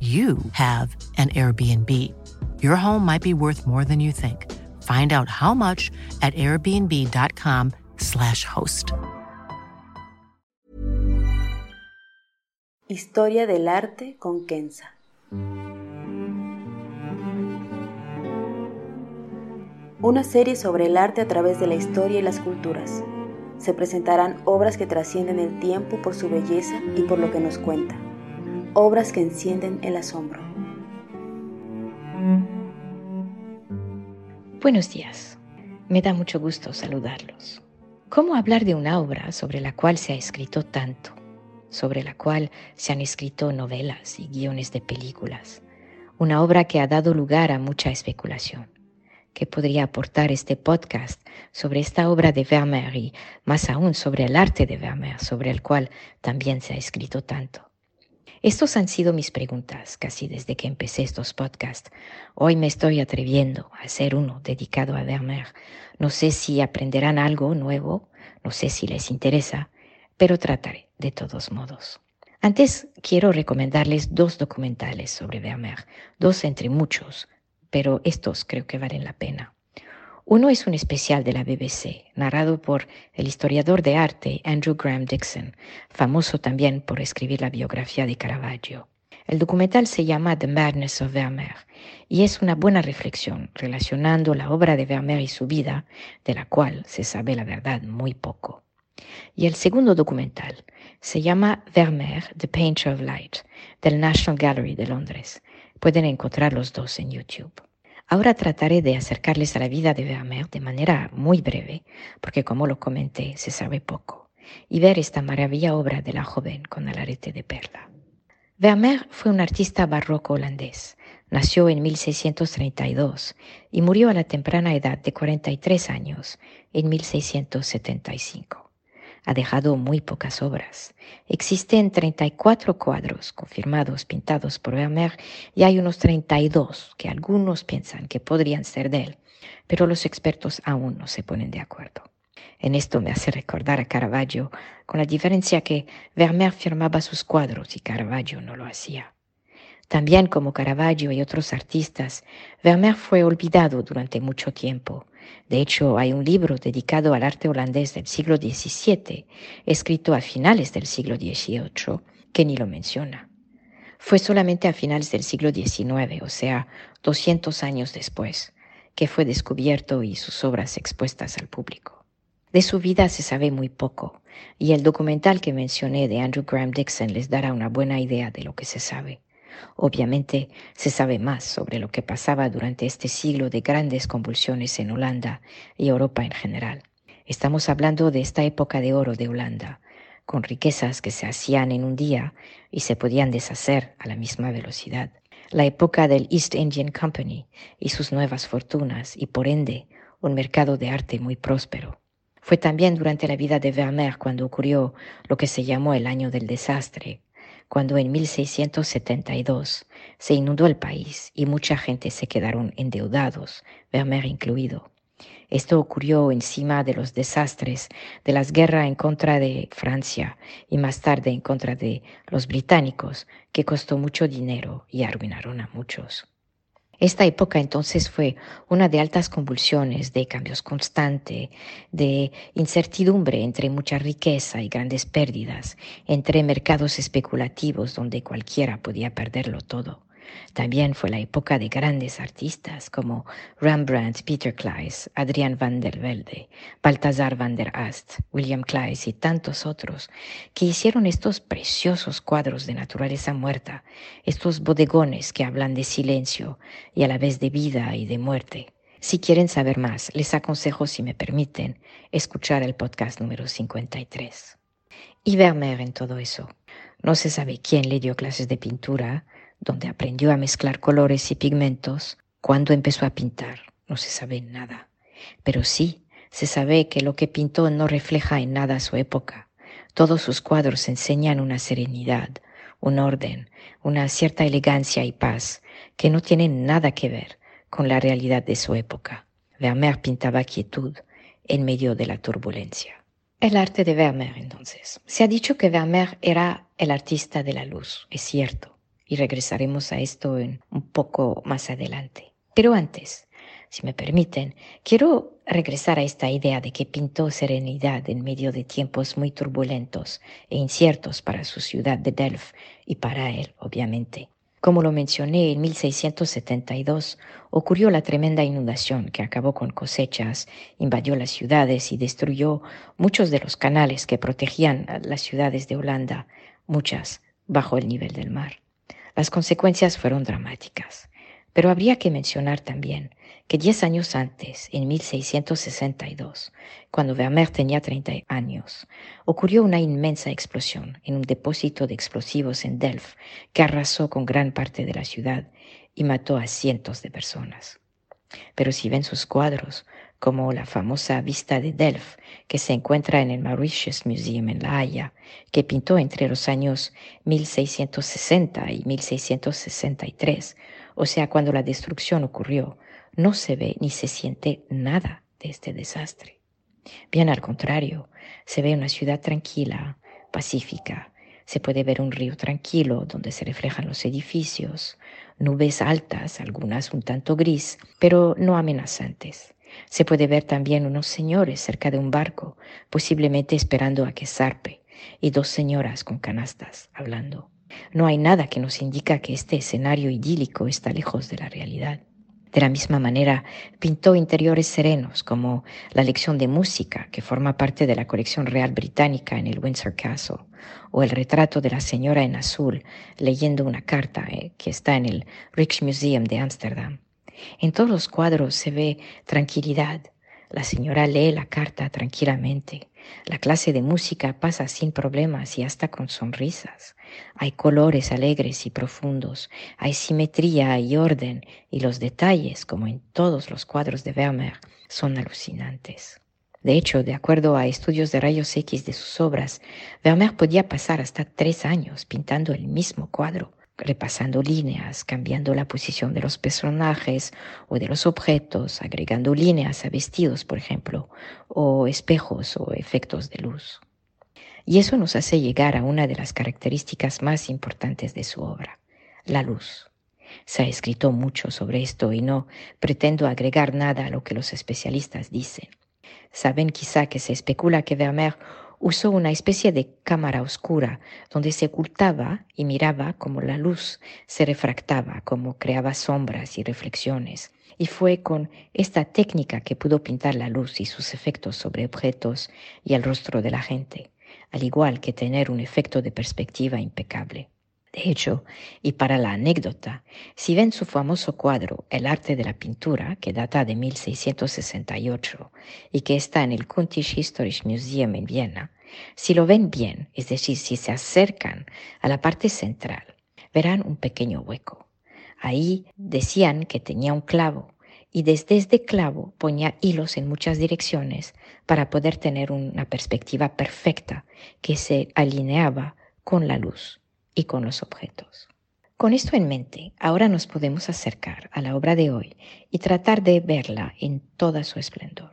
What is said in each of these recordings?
you have an Airbnb. Your home might be worth more than you think. Find out how much at airbnb.com/slash host. Historia del arte con Kenza. Una serie sobre el arte a través de la historia y las culturas. Se presentarán obras que trascienden el tiempo por su belleza y por lo que nos cuenta obras que encienden el asombro. Buenos días, me da mucho gusto saludarlos. ¿Cómo hablar de una obra sobre la cual se ha escrito tanto, sobre la cual se han escrito novelas y guiones de películas? Una obra que ha dado lugar a mucha especulación. ¿Qué podría aportar este podcast sobre esta obra de Vermeer y más aún sobre el arte de Vermeer, sobre el cual también se ha escrito tanto? Estos han sido mis preguntas casi desde que empecé estos podcasts. Hoy me estoy atreviendo a hacer uno dedicado a Vermeer. No sé si aprenderán algo nuevo, no sé si les interesa, pero trataré de todos modos. Antes quiero recomendarles dos documentales sobre Vermeer, dos entre muchos, pero estos creo que valen la pena. Uno es un especial de la BBC, narrado por el historiador de arte Andrew Graham Dixon, famoso también por escribir la biografía de Caravaggio. El documental se llama The Madness of Vermeer y es una buena reflexión relacionando la obra de Vermeer y su vida, de la cual se sabe la verdad muy poco. Y el segundo documental se llama Vermeer, The Painter of Light, del National Gallery de Londres. Pueden encontrar los dos en YouTube. Ahora trataré de acercarles a la vida de Vermeer de manera muy breve, porque como lo comenté, se sabe poco, y ver esta maravilla obra de la joven con el arete de perla. Vermeer fue un artista barroco holandés. Nació en 1632 y murió a la temprana edad de 43 años en 1675 ha dejado muy pocas obras. Existen 34 cuadros confirmados pintados por Vermeer y hay unos 32 que algunos piensan que podrían ser de él, pero los expertos aún no se ponen de acuerdo. En esto me hace recordar a Caravaggio, con la diferencia que Vermeer firmaba sus cuadros y Caravaggio no lo hacía. También como Caravaggio y otros artistas, Vermeer fue olvidado durante mucho tiempo de hecho, hay un libro dedicado al arte holandés del siglo XVII, escrito a finales del siglo XVIII, que ni lo menciona. Fue solamente a finales del siglo XIX, o sea, 200 años después, que fue descubierto y sus obras expuestas al público. De su vida se sabe muy poco, y el documental que mencioné de Andrew Graham Dixon les dará una buena idea de lo que se sabe. Obviamente se sabe más sobre lo que pasaba durante este siglo de grandes convulsiones en Holanda y Europa en general. Estamos hablando de esta época de oro de Holanda, con riquezas que se hacían en un día y se podían deshacer a la misma velocidad. La época del East Indian Company y sus nuevas fortunas y por ende un mercado de arte muy próspero. Fue también durante la vida de Vermeer cuando ocurrió lo que se llamó el año del desastre, cuando en 1672 se inundó el país y mucha gente se quedaron endeudados, Vermeer incluido. Esto ocurrió encima de los desastres de las guerras en contra de Francia y más tarde en contra de los británicos, que costó mucho dinero y arruinaron a muchos. Esta época entonces fue una de altas convulsiones, de cambios constantes, de incertidumbre entre mucha riqueza y grandes pérdidas, entre mercados especulativos donde cualquiera podía perderlo todo, También fue la época de grandes artistas como Rembrandt, Peter Kleis, Adrian van der Velde, Balthasar van der Ast, William Kleis y tantos otros que hicieron estos preciosos cuadros de naturaleza muerta, estos bodegones que hablan de silencio y a la vez de vida y de muerte. Si quieren saber más, les aconsejo, si me permiten, escuchar el podcast número 53. Y Vermeer en todo eso. No se sabe quién le dio clases de pintura, donde aprendió a mezclar colores y pigmentos, cuándo empezó a pintar, no se sabe nada. Pero sí, se sabe que lo que pintó no refleja en nada su época. Todos sus cuadros enseñan una serenidad, un orden, una cierta elegancia y paz que no tienen nada que ver con la realidad de su época. Vermeer pintaba quietud en medio de la turbulencia. El arte de Vermeer, entonces. Se ha dicho que Vermeer era el artista de la luz, es cierto y regresaremos a esto un poco más adelante. Pero antes, si me permiten, quiero regresar a esta idea de que pintó serenidad en medio de tiempos muy turbulentos e inciertos para su ciudad de Delft y para él, obviamente. Como lo mencioné, en 1672 ocurrió la tremenda inundación que acabó con cosechas, invadió las ciudades y destruyó muchos de los canales que protegían las ciudades de Holanda, muchas bajo el nivel del mar. Las consecuencias fueron dramáticas, pero habría que mencionar también que diez años antes, en 1662, cuando Vermeer tenía 30 años, ocurrió una inmensa explosión en un depósito de explosivos en Delft que arrasó con gran parte de la ciudad y mató a cientos de personas. Pero si ven sus cuadros, como la famosa vista de Delft, que se encuentra en el Mauritius Museum en La Haya, que pintó entre los años 1660 y 1663, o sea, cuando la destrucción ocurrió, no se ve ni se siente nada de este desastre. Bien al contrario, se ve una ciudad tranquila, pacífica, se puede ver un río tranquilo donde se reflejan los edificios, nubes altas, algunas un tanto gris, pero no amenazantes se puede ver también unos señores cerca de un barco, posiblemente esperando a que zarpe, y dos señoras con canastas hablando. No hay nada que nos indica que este escenario idílico está lejos de la realidad. De la misma manera, pintó interiores serenos, como la lección de música que forma parte de la colección real británica en el Windsor Castle, o el retrato de la señora en azul leyendo una carta eh, que está en el Rijksmuseum de Ámsterdam. En todos los cuadros se ve tranquilidad. La señora lee la carta tranquilamente. La clase de música pasa sin problemas y hasta con sonrisas. Hay colores alegres y profundos, hay simetría y orden, y los detalles, como en todos los cuadros de Vermeer, son alucinantes. De hecho, de acuerdo a estudios de rayos X de sus obras, Vermeer podía pasar hasta tres años pintando el mismo cuadro, repasando líneas, cambiando la posición de los personajes o de los objetos, agregando líneas a vestidos, por ejemplo, o espejos o efectos de luz. Y eso nos hace llegar a una de las características más importantes de su obra, la luz. Se ha escrito mucho sobre esto y no pretendo agregar nada a lo que los especialistas dicen. Saben quizá que se especula que Vermeer usó una especie de cámara oscura donde se ocultaba y miraba como la luz se refractaba, como creaba sombras y reflexiones. Y fue con esta técnica que pudo pintar la luz y sus efectos sobre objetos y el rostro de la gente, al igual que tener un efecto de perspectiva impecable. De hecho, y para la anécdota, si ven su famoso cuadro El arte de la pintura, que data de 1668 y que está en el Kuntisch Historisch Museum en Viena, si lo ven bien, es decir, si se acercan a la parte central, verán un pequeño hueco. Ahí decían que tenía un clavo y desde este clavo ponía hilos en muchas direcciones para poder tener una perspectiva perfecta que se alineaba con la luz y con los objetos. Con esto en mente, ahora nos podemos acercar a la obra de hoy y tratar de verla en toda su esplendor.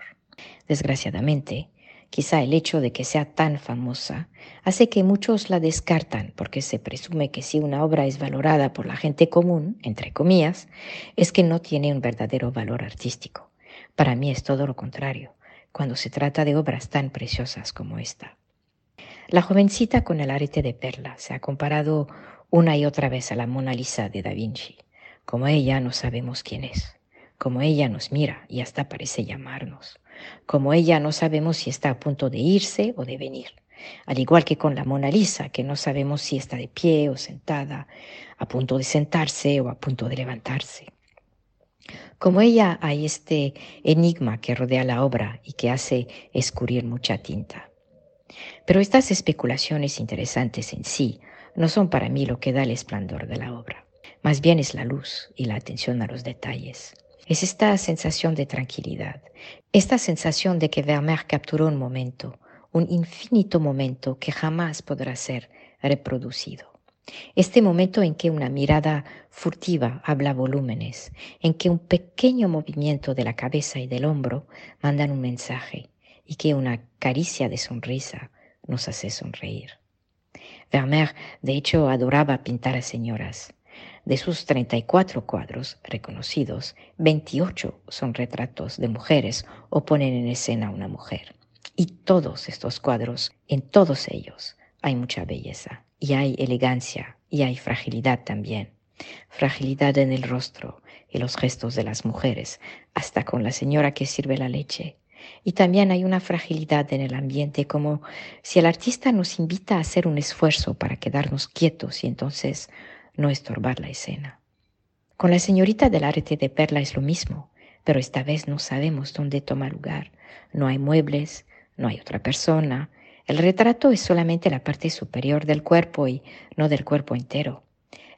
Desgraciadamente, quizá el hecho de que sea tan famosa hace que muchos la descartan porque se presume que si una obra es valorada por la gente común, entre comillas, es que no tiene un verdadero valor artístico. Para mí es todo lo contrario, cuando se trata de obras tan preciosas como esta. La jovencita con el arete de perla se ha comparado una y otra vez a la Mona Lisa de Da Vinci. Como ella no sabemos quién es. Como ella nos mira y hasta parece llamarnos. Como ella no sabemos si está a punto de irse o de venir. Al igual que con la Mona Lisa, que no sabemos si está de pie o sentada, a punto de sentarse o a punto de levantarse. Como ella hay este enigma que rodea la obra y que hace escurrir mucha tinta. Pero estas especulaciones interesantes en sí no son para mí lo que da el esplendor de la obra. Más bien es la luz y la atención a los detalles. Es esta sensación de tranquilidad, esta sensación de que Vermeer capturó un momento, un infinito momento que jamás podrá ser reproducido. Este momento en que una mirada furtiva habla volúmenes, en que un pequeño movimiento de la cabeza y del hombro mandan un mensaje y que una caricia de sonrisa nos hace sonreír. Vermeer, de hecho, adoraba pintar a señoras. De sus 34 cuadros reconocidos, 28 son retratos de mujeres o ponen en escena a una mujer. Y todos estos cuadros, en todos ellos, hay mucha belleza y hay elegancia y hay fragilidad también. Fragilidad en el rostro y los gestos de las mujeres, hasta con la señora que sirve la leche. Y también hay una fragilidad en el ambiente, como si el artista nos invita a hacer un esfuerzo para quedarnos quietos y entonces no estorbar la escena. Con la señorita del arte de perla es lo mismo, pero esta vez no sabemos dónde toma lugar. No hay muebles, no hay otra persona, el retrato es solamente la parte superior del cuerpo y no del cuerpo entero.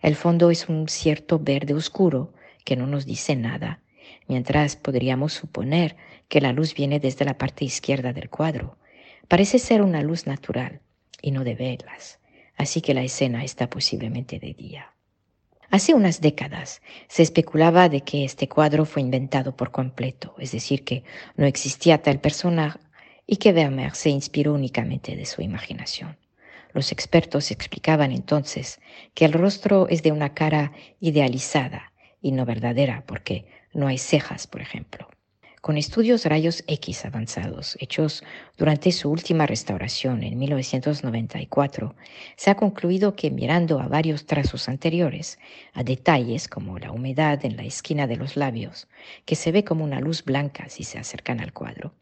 El fondo es un cierto verde oscuro que no nos dice nada, mientras podríamos suponer que la luz viene desde la parte izquierda del cuadro. Parece ser una luz natural y no de velas, así que la escena está posiblemente de día. Hace unas décadas se especulaba de que este cuadro fue inventado por completo, es decir, que no existía tal personaje y que Vermeer se inspiró únicamente de su imaginación. Los expertos explicaban entonces que el rostro es de una cara idealizada y no verdadera porque no hay cejas, por ejemplo. Con estudios rayos X avanzados hechos durante su última restauración en 1994, se ha concluido que mirando a varios trazos anteriores, a detalles como la humedad en la esquina de los labios, que se ve como una luz blanca si se acercan al cuadro,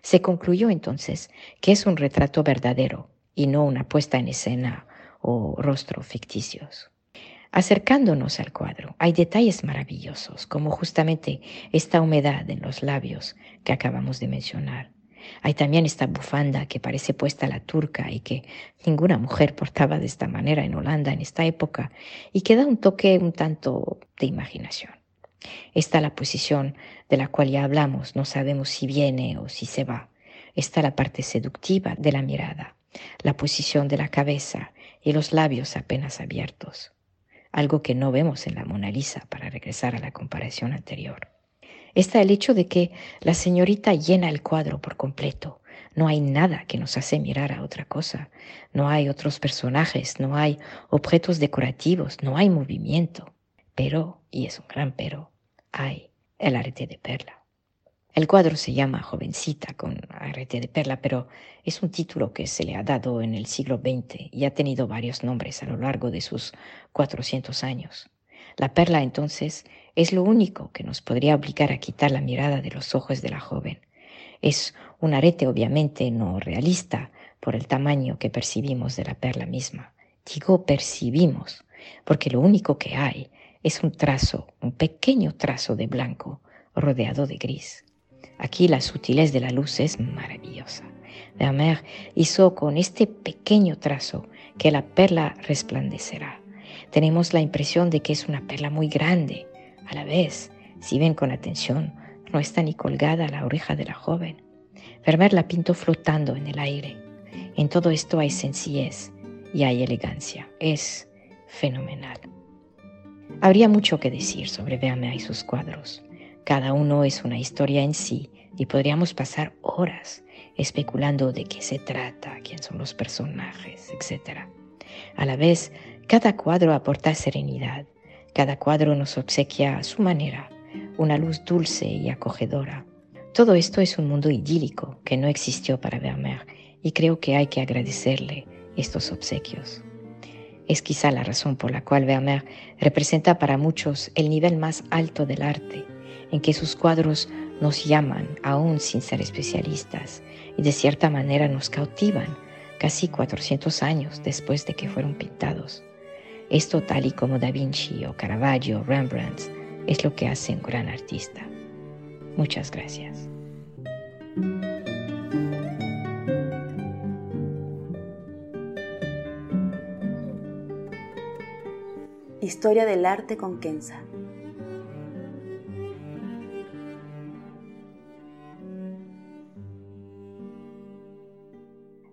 se concluyó entonces que es un retrato verdadero y no una puesta en escena o rostro ficticios. Acercándonos al cuadro, hay detalles maravillosos, como justamente esta humedad en los labios que acabamos de mencionar. Hay también esta bufanda que parece puesta a la turca y que ninguna mujer portaba de esta manera en Holanda en esta época y que da un toque un tanto de imaginación. Está la posición de la cual ya hablamos, no sabemos si viene o si se va. Está la parte seductiva de la mirada, la posición de la cabeza y los labios apenas abiertos, algo que no vemos en la Mona Lisa para regresar a la comparación anterior. Está el hecho de que la señorita llena el cuadro por completo. No hay nada que nos hace mirar a otra cosa. No hay otros personajes, no hay objetos decorativos, no hay movimiento. Pero, y es un gran pero, hay el arete de perla. El cuadro se llama Jovencita con arete de perla, pero es un título que se le ha dado en el siglo XX y ha tenido varios nombres a lo largo de sus 400 años. La perla entonces es lo único que nos podría obligar a quitar la mirada de los ojos de la joven. Es un arete obviamente no realista por el tamaño que percibimos de la perla misma. Digo percibimos, porque lo único que hay es un trazo, un pequeño trazo de blanco rodeado de gris. Aquí la sutilez de la luz es maravillosa. Vermeer hizo con este pequeño trazo que la perla resplandecerá. Tenemos la impresión de que es una perla muy grande. A la vez, si ven con atención, no está ni colgada a la oreja de la joven. Vermeer la pintó flotando en el aire. En todo esto hay sencillez y hay elegancia. Es fenomenal. Habría mucho que decir sobre Vermeer y sus cuadros. Cada uno es una historia en sí y podríamos pasar horas especulando de qué se trata, quién son los personajes, etc. A la vez, cada cuadro aporta serenidad, cada cuadro nos obsequia a su manera una luz dulce y acogedora. Todo esto es un mundo idílico que no existió para Vermeer y creo que hay que agradecerle estos obsequios. Es quizá la razón por la cual Vermeer representa para muchos el nivel más alto del arte, en que sus cuadros nos llaman, aún sin ser especialistas, y de cierta manera nos cautivan casi 400 años después de que fueron pintados. Esto tal y como Da Vinci o Caravaggio o Rembrandt es lo que hace un gran artista. Muchas gracias. Historia del arte con Kenza.